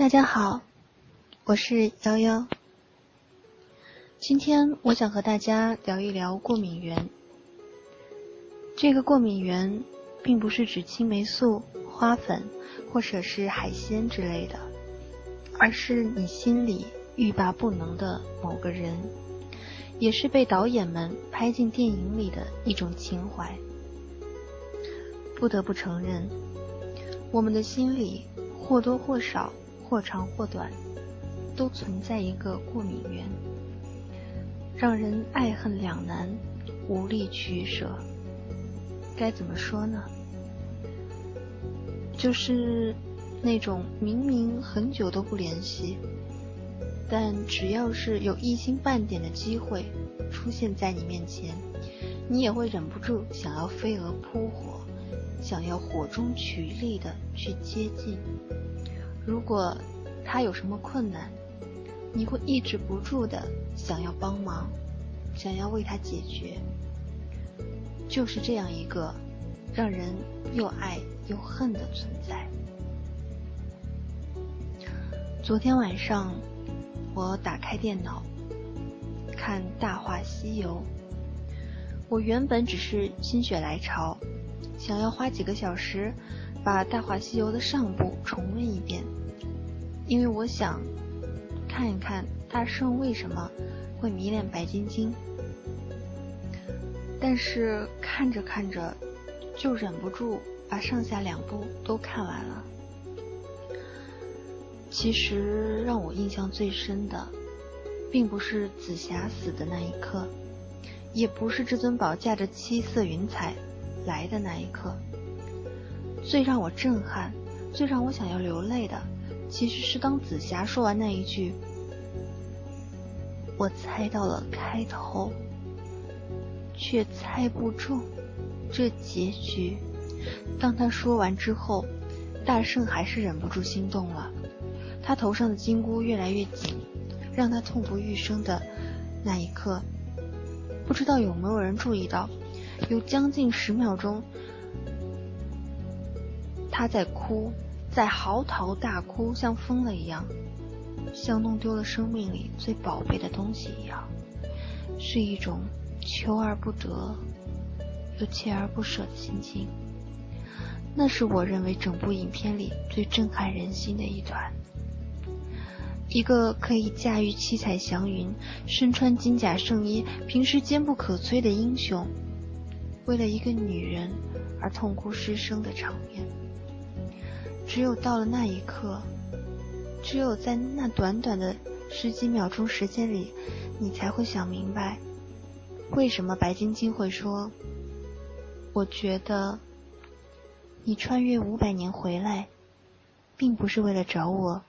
大家好，我是幺幺。今天我想和大家聊一聊过敏源。这个过敏源并不是指青霉素、花粉或者是海鲜之类的，而是你心里欲罢不能的某个人，也是被导演们拍进电影里的一种情怀。不得不承认，我们的心里或多或少。或长或短，都存在一个过敏源，让人爱恨两难，无力取舍。该怎么说呢？就是那种明明很久都不联系，但只要是有一星半点的机会出现在你面前，你也会忍不住想要飞蛾扑火，想要火中取栗的去接近。如果他有什么困难，你会抑制不住的想要帮忙，想要为他解决。就是这样一个让人又爱又恨的存在。昨天晚上，我打开电脑看《大话西游》，我原本只是心血来潮，想要花几个小时把《大话西游》的上部重温一遍。因为我想看一看大圣为什么会迷恋白晶晶，但是看着看着就忍不住把上下两部都看完了。其实让我印象最深的，并不是紫霞死的那一刻，也不是至尊宝驾着七色云彩来的那一刻，最让我震撼、最让我想要流泪的。其实是当紫霞说完那一句“我猜到了开头，却猜不中这结局”，当他说完之后，大圣还是忍不住心动了。他头上的金箍越来越紧，让他痛不欲生的那一刻，不知道有没有人注意到，有将近十秒钟，他在哭。在嚎啕大哭，像疯了一样，像弄丢了生命里最宝贝的东西一样，是一种求而不得又锲而不舍的心情。那是我认为整部影片里最震撼人心的一段。一个可以驾驭七彩祥云、身穿金甲圣衣、平时坚不可摧的英雄，为了一个女人而痛哭失声的场面。只有到了那一刻，只有在那短短的十几秒钟时间里，你才会想明白，为什么白晶晶会说：“我觉得你穿越五百年回来，并不是为了找我，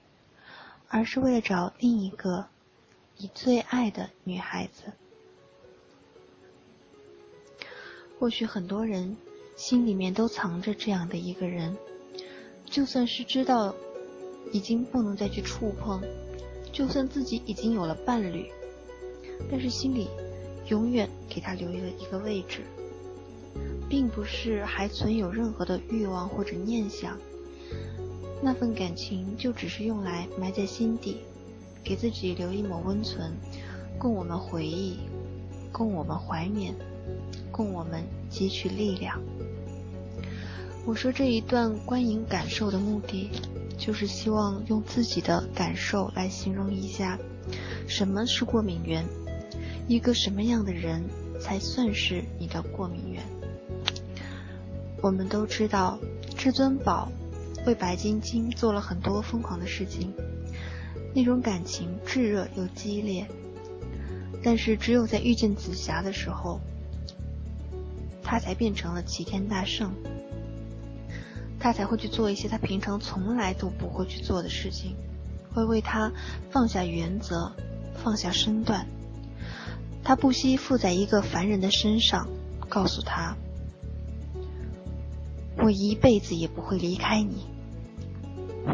而是为了找另一个你最爱的女孩子。”或许很多人心里面都藏着这样的一个人。就算是知道已经不能再去触碰，就算自己已经有了伴侣，但是心里永远给他留了一个位置，并不是还存有任何的欲望或者念想，那份感情就只是用来埋在心底，给自己留一抹温存，供我们回忆，供我们怀缅，供我们汲取力量。我说这一段观影感受的目的，就是希望用自己的感受来形容一下，什么是过敏源，一个什么样的人才算是你的过敏源。我们都知道，至尊宝为白晶晶做了很多疯狂的事情，那种感情炙热又激烈，但是只有在遇见紫霞的时候，他才变成了齐天大圣。他才会去做一些他平常从来都不会去做的事情，会为他放下原则，放下身段。他不惜附在一个凡人的身上，告诉他：“我一辈子也不会离开你，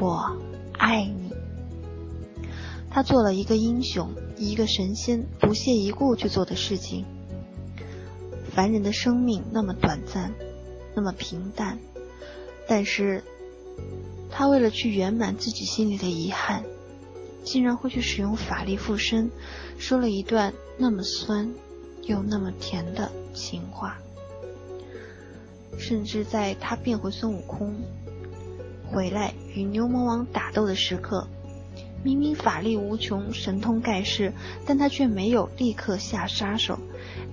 我爱你。”他做了一个英雄，一个神仙不屑一顾去做的事情。凡人的生命那么短暂，那么平淡。但是，他为了去圆满自己心里的遗憾，竟然会去使用法力附身，说了一段那么酸又那么甜的情话。甚至在他变回孙悟空，回来与牛魔王打斗的时刻，明明法力无穷、神通盖世，但他却没有立刻下杀手，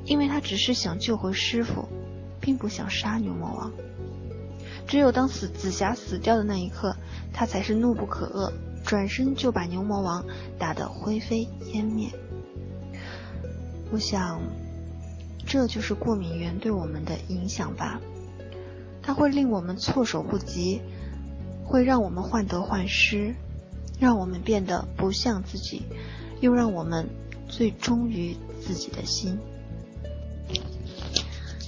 因为他只是想救回师傅，并不想杀牛魔王。只有当死紫霞死掉的那一刻，他才是怒不可遏，转身就把牛魔王打得灰飞烟灭。我想，这就是过敏源对我们的影响吧。它会令我们措手不及，会让我们患得患失，让我们变得不像自己，又让我们最忠于自己的心。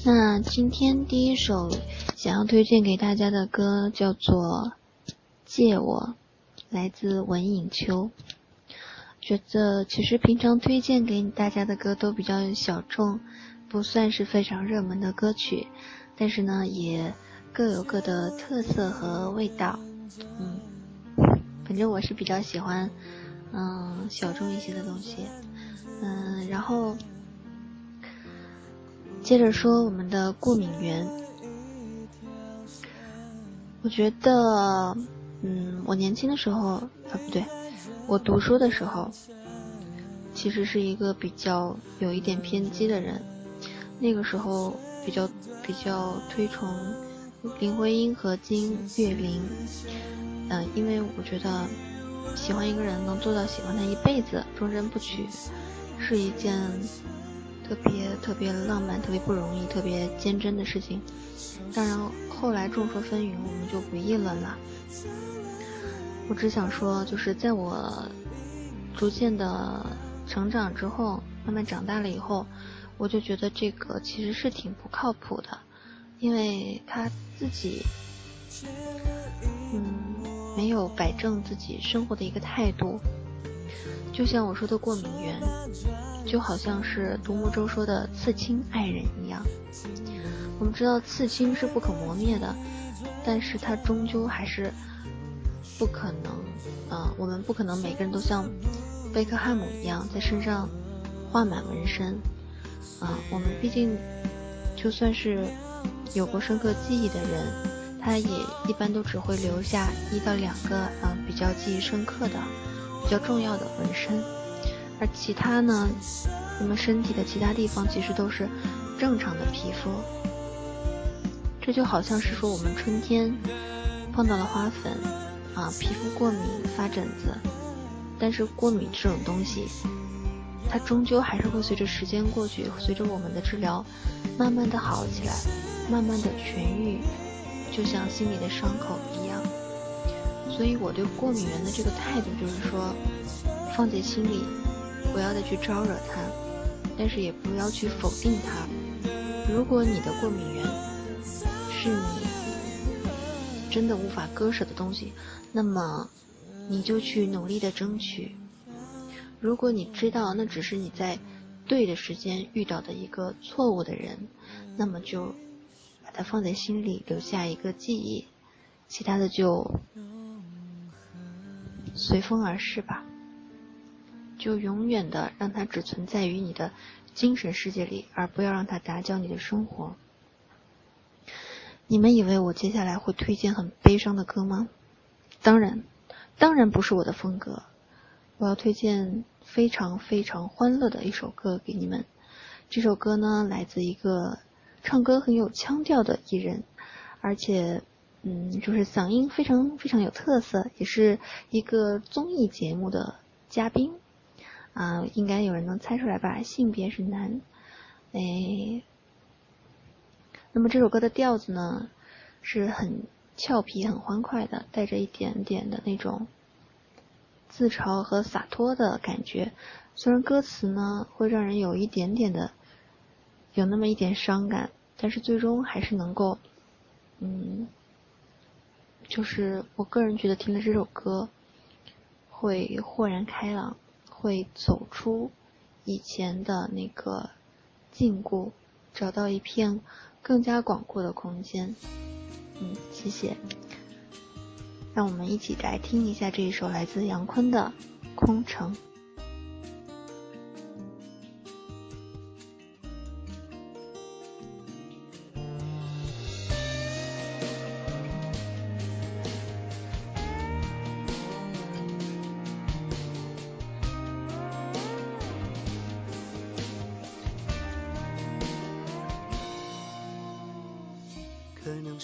那今天第一首想要推荐给大家的歌叫做《借我》，来自文颖秋。觉得其实平常推荐给大家的歌都比较小众，不算是非常热门的歌曲，但是呢也。各有各的特色和味道，嗯，反正我是比较喜欢，嗯，小众一些的东西，嗯，然后接着说我们的过敏源，我觉得，嗯，我年轻的时候，啊不对，我读书的时候，其实是一个比较有一点偏激的人，那个时候比较比较推崇。林徽因和金岳霖，嗯，因为我觉得喜欢一个人能做到喜欢他一辈子，忠贞不娶，是一件特别特别浪漫、特别不容易、特别坚贞的事情。当然，后来众说纷纭，我们就不议论了。我只想说，就是在我逐渐的成长之后，慢慢长大了以后，我就觉得这个其实是挺不靠谱的。因为他自己，嗯，没有摆正自己生活的一个态度，就像我说的过敏源，就好像是独木舟说的刺青爱人一样。我们知道刺青是不可磨灭的，但是它终究还是不可能，啊，我们不可能每个人都像贝克汉姆一样在身上画满纹身，啊，我们毕竟就算是。有过深刻记忆的人，他也一般都只会留下一到两个嗯比较记忆深刻的、比较重要的纹身，而其他呢，我们身体的其他地方其实都是正常的皮肤。这就好像是说我们春天碰到了花粉啊，皮肤过敏发疹子，但是过敏这种东西，它终究还是会随着时间过去，随着我们的治疗，慢慢的好起来。慢慢的痊愈，就像心里的伤口一样。所以我对过敏源的这个态态度就是说，放在心里，不要再去招惹他，但是也不要去否定他。如果你的过敏源是你真的无法割舍的东西，那么你就去努力的争取。如果你知道那只是你在对的时间遇到的一个错误的人，那么就把。它放在心里，留下一个记忆，其他的就随风而逝吧。就永远的让它只存在于你的精神世界里，而不要让它打搅你的生活。你们以为我接下来会推荐很悲伤的歌吗？当然，当然不是我的风格。我要推荐非常非常欢乐的一首歌给你们。这首歌呢，来自一个。唱歌很有腔调的艺人，而且，嗯，就是嗓音非常非常有特色，也是一个综艺节目的嘉宾，啊，应该有人能猜出来吧？性别是男，哎，那么这首歌的调子呢，是很俏皮、很欢快的，带着一点点的那种自嘲和洒脱的感觉。虽然歌词呢，会让人有一点点的，有那么一点伤感。但是最终还是能够，嗯，就是我个人觉得听了这首歌，会豁然开朗，会走出以前的那个禁锢，找到一片更加广阔的空间。嗯，谢谢。让我们一起来听一下这一首来自杨坤的《空城》。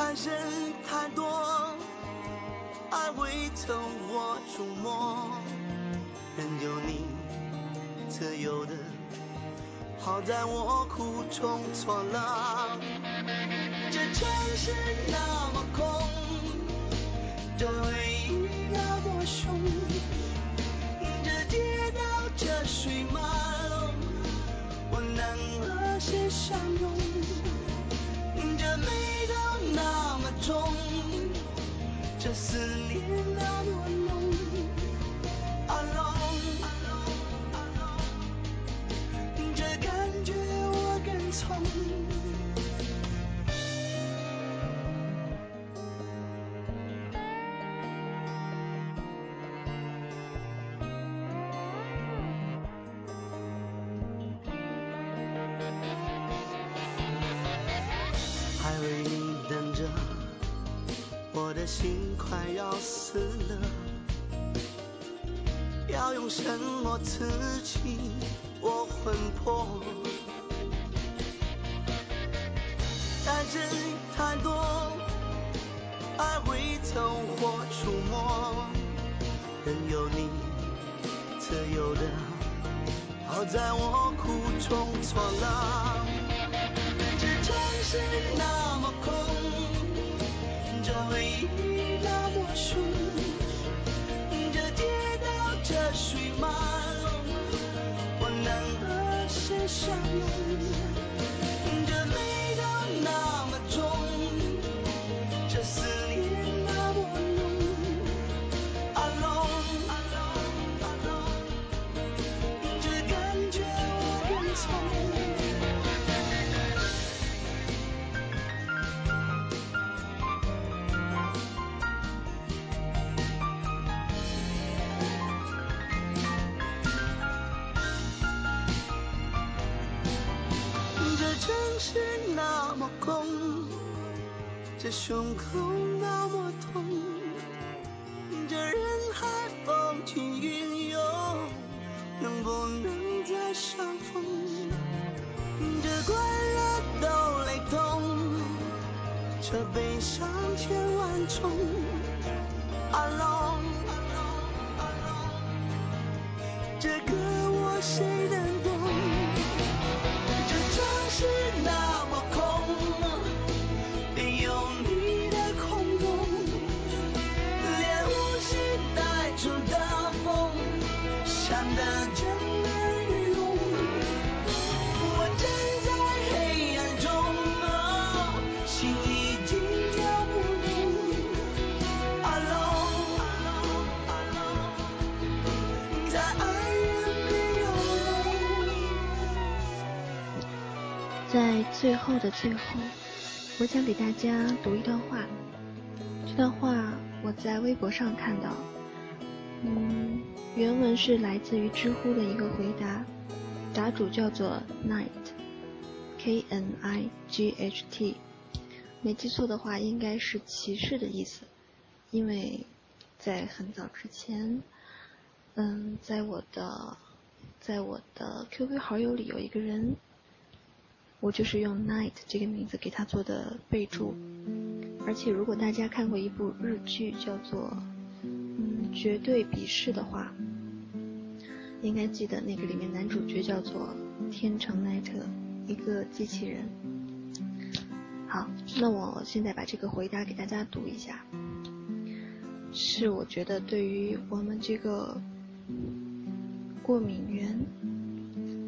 爱人太多，爱未曾我触摸，任由你自由的，好在我苦中作乐。这城市那么空，这回忆那么凶，这街道这水马龙，我能和谁相拥？没到那么重，这思念那么浓。什么刺激我魂魄？爱真太多，爱会从我触摸，任由你自由的，好在我苦中作乐。这城市那么伤是那么空，这胸口那么痛，这人海风起云涌，能不能最后的最后，我想给大家读一段话。这段话我在微博上看到，嗯，原文是来自于知乎的一个回答，答主叫做 Knight，K N I G H T，没记错的话应该是骑士的意思，因为在很早之前，嗯，在我的在我的 QQ 好友里有一个人。我就是用 Night 这个名字给他做的备注，而且如果大家看过一部日剧叫做嗯绝对鄙视的话，应该记得那个里面男主角叫做天成奈特，一个机器人。好，那我现在把这个回答给大家读一下。是我觉得对于我们这个过敏源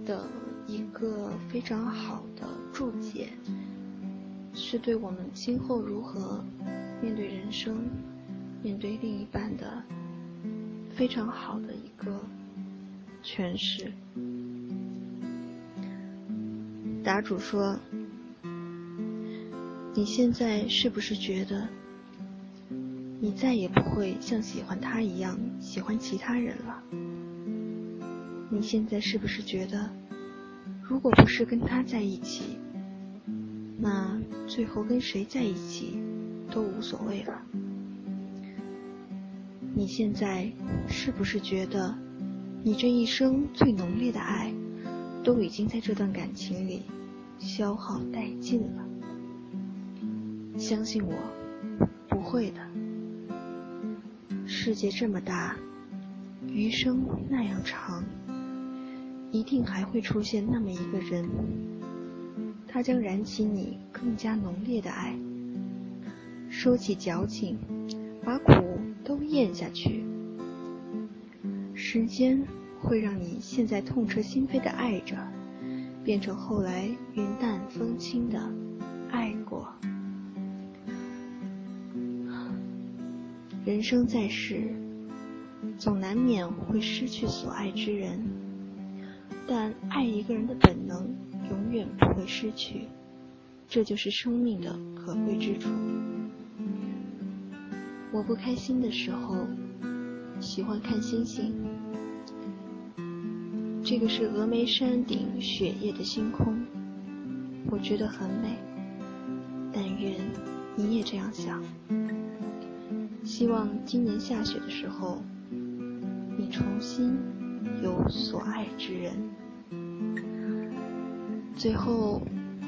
的一个非常好注解，是对我们今后如何面对人生、面对另一半的非常好的一个诠释。答主说：“你现在是不是觉得？”你再也不会像喜欢他一样喜欢其他人了。你现在是不是觉得，如果不是跟他在一起，那最后跟谁在一起都无所谓了？你现在是不是觉得，你这一生最浓烈的爱，都已经在这段感情里消耗殆尽了？相信我，不会的。世界这么大，余生那样长，一定还会出现那么一个人，他将燃起你更加浓烈的爱，收起矫情，把苦都咽下去。时间会让你现在痛彻心扉的爱着，变成后来云淡风轻的爱过。人生在世，总难免会失去所爱之人，但爱一个人的本能永远不会失去，这就是生命的可贵之处。我不开心的时候，喜欢看星星。这个是峨眉山顶雪夜的星空，我觉得很美。但愿你也这样想。希望今年下雪的时候，你重新有所爱之人。最后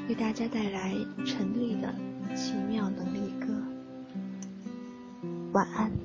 为大家带来陈粒的《奇妙能力歌》，晚安。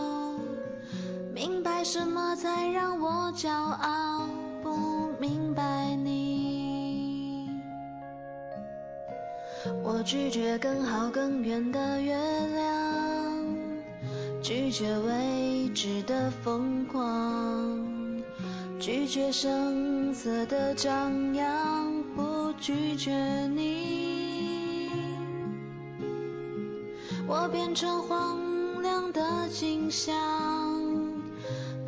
明白什么才让我骄傲，不明白你。我拒绝更好更远的月亮，拒绝未知的疯狂，拒绝声色的张扬，不拒绝你。我变成荒凉的景象，